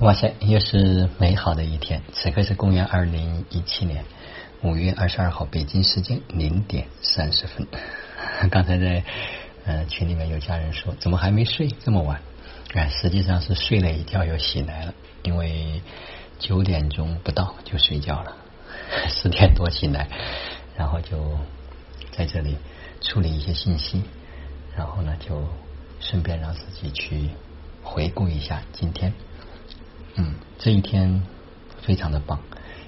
哇塞，又是美好的一天！此刻是公元二零一七年五月二十二号，北京时间零点三十分。刚才在呃群里面有家人说，怎么还没睡这么晚？啊，实际上是睡了一觉又醒来了，因为九点钟不到就睡觉了，十点多醒来，然后就在这里处理一些信息，然后呢就顺便让自己去回顾一下今天。嗯，这一天非常的棒。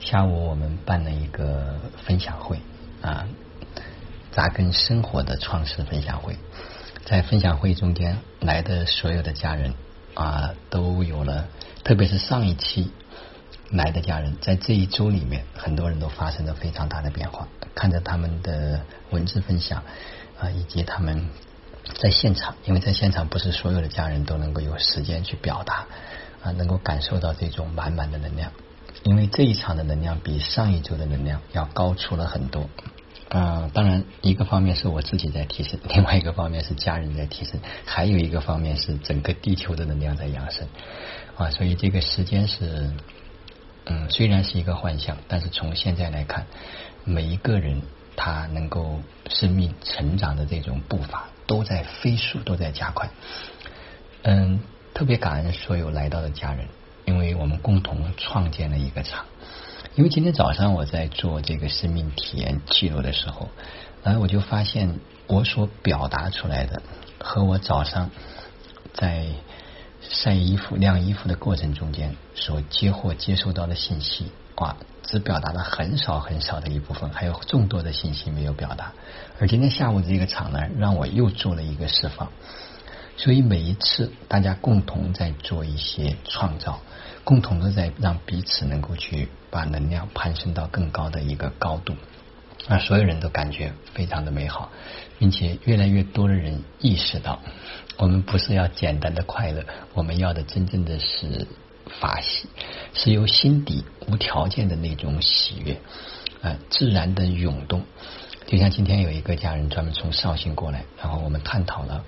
下午我们办了一个分享会啊，扎根生活的创始分享会。在分享会中间来的所有的家人啊，都有了，特别是上一期来的家人，在这一周里面，很多人都发生了非常大的变化。看着他们的文字分享啊，以及他们在现场，因为在现场不是所有的家人都能够有时间去表达。啊，能够感受到这种满满的能量，因为这一场的能量比上一周的能量要高出了很多。啊，当然，一个方面是我自己在提升，另外一个方面是家人在提升，还有一个方面是整个地球的能量在扬升。啊，所以这个时间是，嗯，虽然是一个幻象，但是从现在来看，每一个人他能够生命成长的这种步伐都在飞速，都在加快。嗯。特别感恩所有来到的家人，因为我们共同创建了一个场。因为今天早上我在做这个生命体验记录的时候，然后我就发现我所表达出来的和我早上在晒衣服、晾衣服的过程中间所接获、接收到的信息，哇，只表达了很少很少的一部分，还有众多的信息没有表达。而今天下午这个场呢，让我又做了一个释放。所以每一次大家共同在做一些创造，共同的在让彼此能够去把能量攀升到更高的一个高度，啊，所有人都感觉非常的美好，并且越来越多的人意识到，我们不是要简单的快乐，我们要的真正的是法喜，是由心底无条件的那种喜悦，啊，自然的涌动。就像今天有一个家人专门从绍兴过来，然后我们探讨了。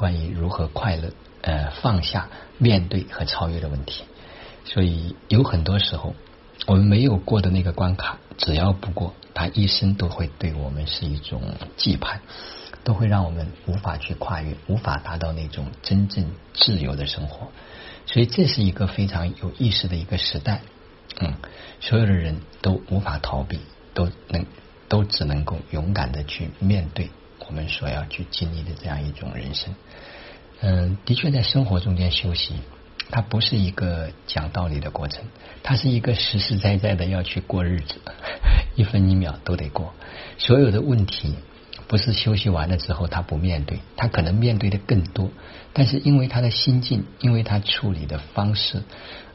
关于如何快乐、呃放下、面对和超越的问题，所以有很多时候我们没有过的那个关卡，只要不过，他一生都会对我们是一种羁绊，都会让我们无法去跨越，无法达到那种真正自由的生活。所以这是一个非常有意思的一个时代，嗯，所有的人都无法逃避，都能都只能够勇敢的去面对。我们所要去经历的这样一种人生，嗯，的确在生活中间修习，它不是一个讲道理的过程，它是一个实实在在的要去过日子，一分一秒都得过。所有的问题不是休息完了之后他不面对，他可能面对的更多，但是因为他的心境，因为他处理的方式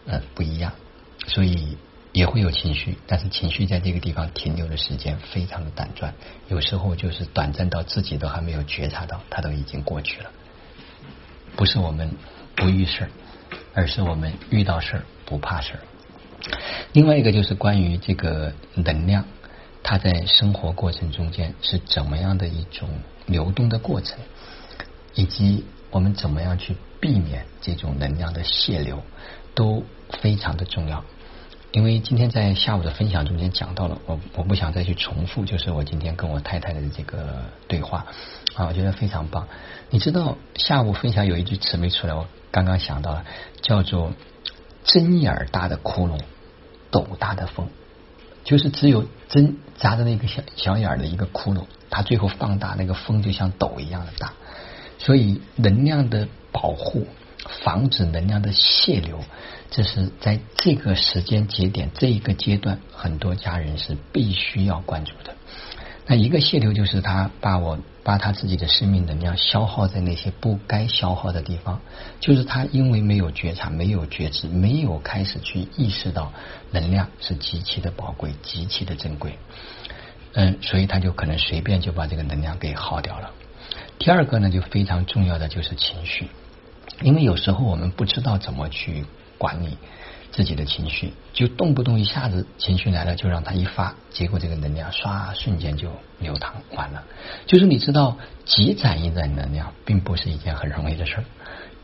呃不一样，所以。也会有情绪，但是情绪在这个地方停留的时间非常的短暂，有时候就是短暂到自己都还没有觉察到，它都已经过去了。不是我们不遇事儿，而是我们遇到事儿不怕事儿。另外一个就是关于这个能量，它在生活过程中间是怎么样的一种流动的过程，以及我们怎么样去避免这种能量的泄流，都非常的重要。因为今天在下午的分享中间讲到了，我我不想再去重复，就是我今天跟我太太的这个对话啊，我觉得非常棒。你知道下午分享有一句词没出来，我刚刚想到了，叫做“针眼儿大的窟窿，斗大的风”，就是只有针扎的那个小小眼儿的一个窟窿，它最后放大，那个风就像斗一样的大。所以能量的保护。防止能量的泄流，这是在这个时间节点这一个阶段，很多家人是必须要关注的。那一个泄流就是他把我把他自己的生命能量消耗在那些不该消耗的地方，就是他因为没有觉察、没有觉知、没有开始去意识到能量是极其的宝贵、极其的珍贵，嗯，所以他就可能随便就把这个能量给耗掉了。第二个呢，就非常重要的就是情绪。因为有时候我们不知道怎么去管理自己的情绪，就动不动一下子情绪来了就让它一发，结果这个能量唰瞬间就流淌完了。就是你知道积攒一点能量并不是一件很容易的事儿，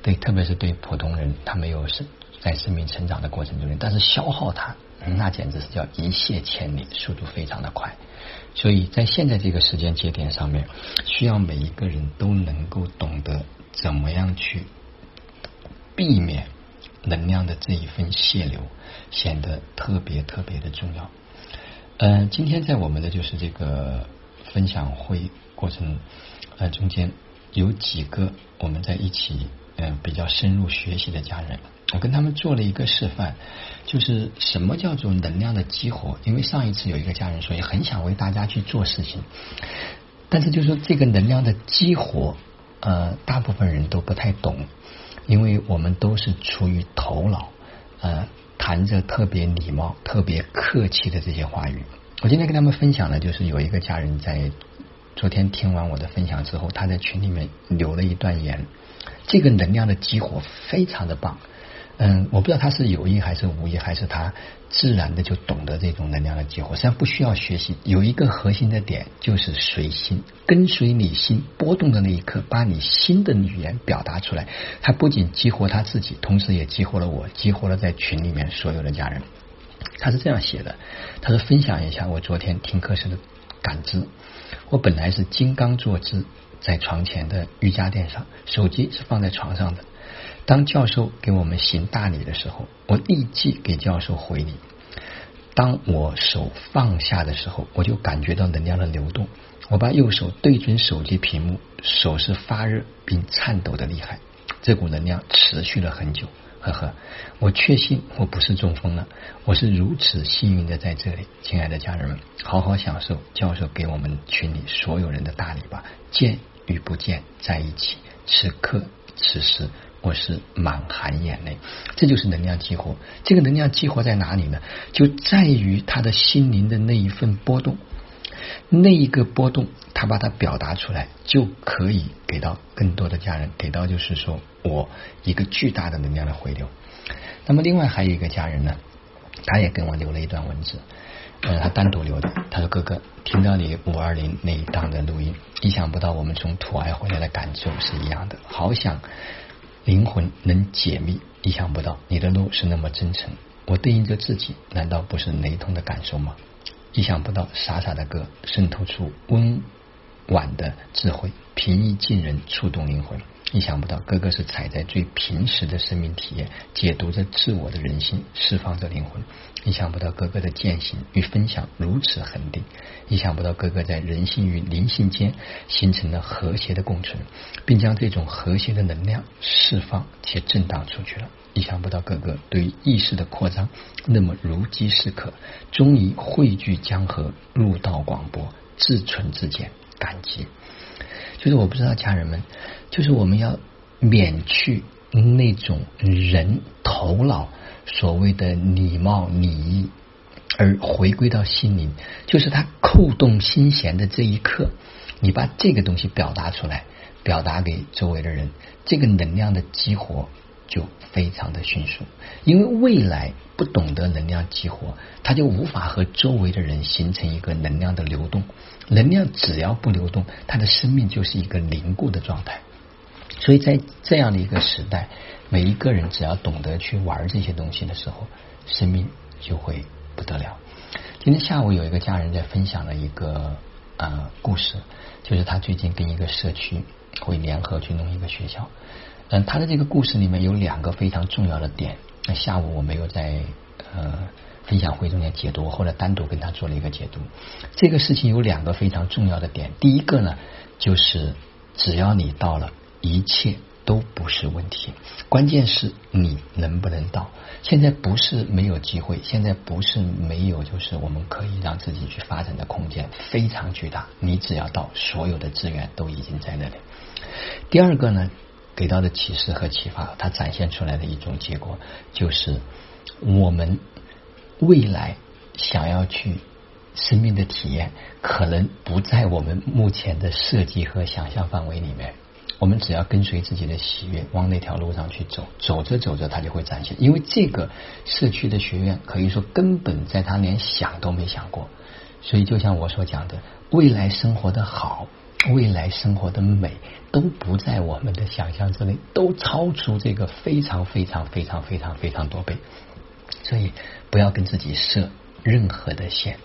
对，特别是对普通人，他没有生在生命成长的过程中，但是消耗它，那简直是叫一泻千里，速度非常的快。所以在现在这个时间节点上面，需要每一个人都能够懂得怎么样去避免能量的这一份泄流，显得特别特别的重要。嗯，今天在我们的就是这个分享会过程呃中间，有几个我们在一起嗯比较深入学习的家人。我跟他们做了一个示范，就是什么叫做能量的激活。因为上一次有一个家人说，也很想为大家去做事情，但是就说这个能量的激活，呃，大部分人都不太懂，因为我们都是出于头脑，呃，谈着特别礼貌、特别客气的这些话语。我今天跟他们分享的，就是有一个家人在昨天听完我的分享之后，他在群里面留了一段言，这个能量的激活非常的棒。嗯，我不知道他是有意还是无意，还是他自然的就懂得这种能量的激活，实际上不需要学习。有一个核心的点就是随心，跟随你心波动的那一刻，把你心的语言表达出来。他不仅激活他自己，同时也激活了我，激活了在群里面所有的家人。他是这样写的：他说分享一下我昨天听课时的感知。我本来是金刚坐姿在床前的瑜伽垫上，手机是放在床上的。当教授给我们行大礼的时候，我立即给教授回礼。当我手放下的时候，我就感觉到能量的流动。我把右手对准手机屏幕，手是发热并颤抖的厉害。这股能量持续了很久。呵呵，我确信我不是中风了。我是如此幸运的在这里，亲爱的家人们，好好享受教授给我们群里所有人的大礼吧。见与不见在一起，此刻此时。我是满含眼泪，这就是能量激活。这个能量激活在哪里呢？就在于他的心灵的那一份波动，那一个波动，他把它表达出来，就可以给到更多的家人，给到就是说我一个巨大的能量的回流。那么另外还有一个家人呢，他也跟我留了一段文字，呃，他单独留的。他说：“哥哥，听到你五二零那一档的录音，意想不到我们从土爱回来的感受是一样的，好想。”灵魂能解密，意想不到你的路是那么真诚。我对应着自己，难道不是雷同的感受吗？意想不到，傻傻的歌渗透出温婉的智慧，平易近人，触动灵魂。意想不到，哥哥是踩在最平实的生命体验，解读着自我的人性，释放着灵魂。意想不到，哥哥的践行与分享如此恒定。意想不到，哥哥在人性与灵性间形成了和谐的共存，并将这种和谐的能量释放且震荡出去了。意想不到，哥哥对于意识的扩张那么如饥似渴，终于汇聚江河，入道广博，自存自见，感激。就是我不知道家人们，就是我们要免去那种人头脑所谓的礼貌礼仪，而回归到心灵。就是他扣动心弦的这一刻，你把这个东西表达出来，表达给周围的人，这个能量的激活就非常的迅速。因为未来不懂得能量激活，他就无法和周围的人形成一个能量的流动。能量只要不流动，他的生命就是一个凝固的状态。所以在这样的一个时代，每一个人只要懂得去玩这些东西的时候，生命就会不得了。今天下午有一个家人在分享了一个呃故事，就是他最近跟一个社区会联合去弄一个学校。嗯，他的这个故事里面有两个非常重要的点。那下午我没有在呃。分享会中间解读，我后来单独跟他做了一个解读。这个事情有两个非常重要的点，第一个呢，就是只要你到了，一切都不是问题，关键是你能不能到。现在不是没有机会，现在不是没有，就是我们可以让自己去发展的空间非常巨大。你只要到，所有的资源都已经在那里。第二个呢，给到的启示和启发，它展现出来的一种结果，就是我们。未来想要去生命的体验，可能不在我们目前的设计和想象范围里面。我们只要跟随自己的喜悦，往那条路上去走，走着走着，它就会展现。因为这个社区的学院，可以说根本在他连想都没想过。所以，就像我所讲的，未来生活的好，未来生活的美都不在我们的想象之内，都超出这个非常非常非常非常非常多倍。所以不要跟自己设任何的限。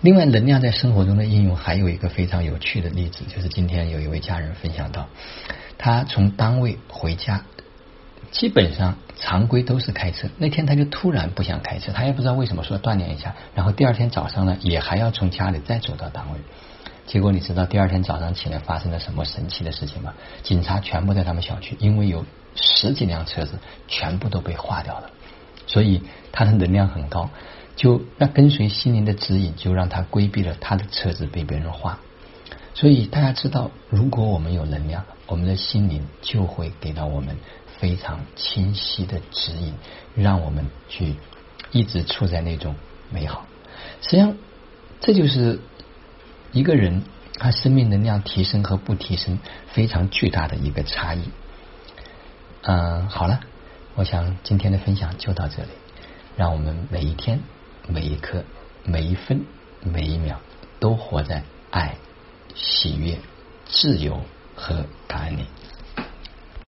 另外，能量在生活中的应用还有一个非常有趣的例子，就是今天有一位家人分享到，他从单位回家，基本上常规都是开车。那天他就突然不想开车，他也不知道为什么，说锻炼一下。然后第二天早上呢，也还要从家里再走到单位。结果你知道第二天早上起来发生了什么神奇的事情吗？警察全部在他们小区，因为有十几辆车子全部都被划掉了，所以他的能量很高。就那跟随心灵的指引，就让他规避了他的车子被别人划。所以大家知道，如果我们有能量，我们的心灵就会给到我们非常清晰的指引，让我们去一直处在那种美好。实际上，这就是一个人他生命能量提升和不提升非常巨大的一个差异。嗯，好了，我想今天的分享就到这里，让我们每一天。每一刻、每一分、每一秒，都活在爱、喜悦、自由和感恩里。